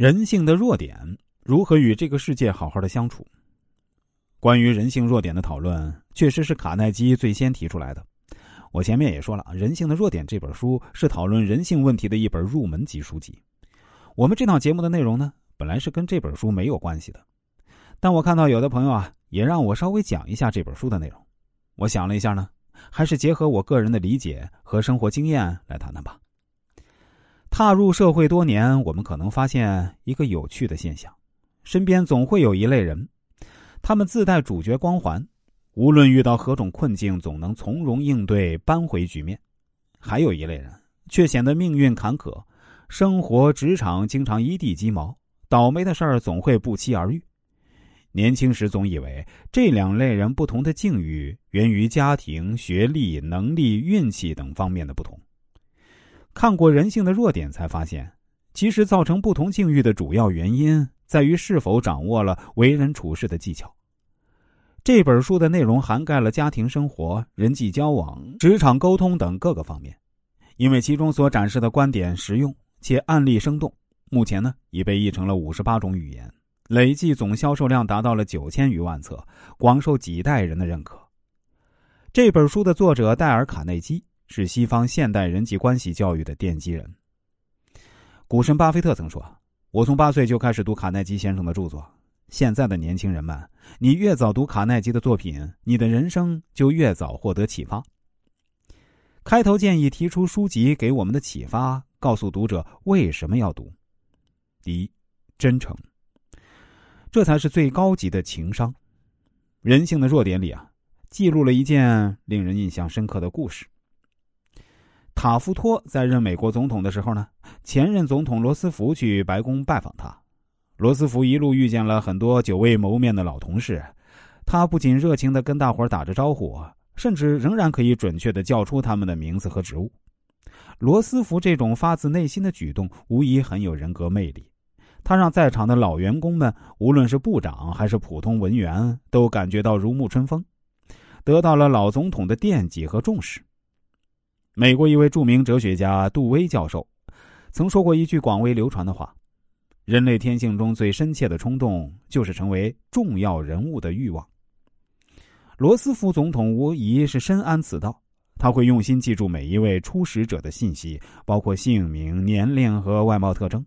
人性的弱点如何与这个世界好好的相处？关于人性弱点的讨论，确实是卡耐基最先提出来的。我前面也说了，《人性的弱点》这本书是讨论人性问题的一本入门级书籍。我们这档节目的内容呢，本来是跟这本书没有关系的，但我看到有的朋友啊，也让我稍微讲一下这本书的内容。我想了一下呢，还是结合我个人的理解和生活经验来谈谈吧。踏入社会多年，我们可能发现一个有趣的现象：身边总会有一类人，他们自带主角光环，无论遇到何种困境，总能从容应对，扳回局面；还有一类人，却显得命运坎坷，生活、职场经常一地鸡毛，倒霉的事儿总会不期而遇。年轻时总以为这两类人不同的境遇源于家庭、学历、能力、运气等方面的不同。看过人性的弱点，才发现，其实造成不同境遇的主要原因在于是否掌握了为人处事的技巧。这本书的内容涵盖了家庭生活、人际交往、职场沟通等各个方面，因为其中所展示的观点实用且案例生动，目前呢已被译成了五十八种语言，累计总销售量达到了九千余万册，广受几代人的认可。这本书的作者戴尔·卡内基。是西方现代人际关系教育的奠基人。股神巴菲特曾说：“我从八岁就开始读卡耐基先生的著作。现在的年轻人们，你越早读卡耐基的作品，你的人生就越早获得启发。”开头建议提出书籍给我们的启发，告诉读者为什么要读。第一，真诚，这才是最高级的情商。人性的弱点里啊，记录了一件令人印象深刻的故事。塔夫托在任美国总统的时候呢，前任总统罗斯福去白宫拜访他。罗斯福一路遇见了很多久未谋面的老同事，他不仅热情的跟大伙打着招呼，甚至仍然可以准确的叫出他们的名字和职务。罗斯福这种发自内心的举动，无疑很有人格魅力。他让在场的老员工们，无论是部长还是普通文员，都感觉到如沐春风，得到了老总统的惦记和重视。美国一位著名哲学家杜威教授，曾说过一句广为流传的话：“人类天性中最深切的冲动，就是成为重要人物的欲望。”罗斯福总统无疑是深谙此道，他会用心记住每一位初始者的信息，包括姓名、年龄和外貌特征，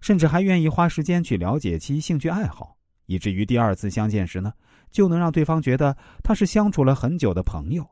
甚至还愿意花时间去了解其兴趣爱好，以至于第二次相见时呢，就能让对方觉得他是相处了很久的朋友。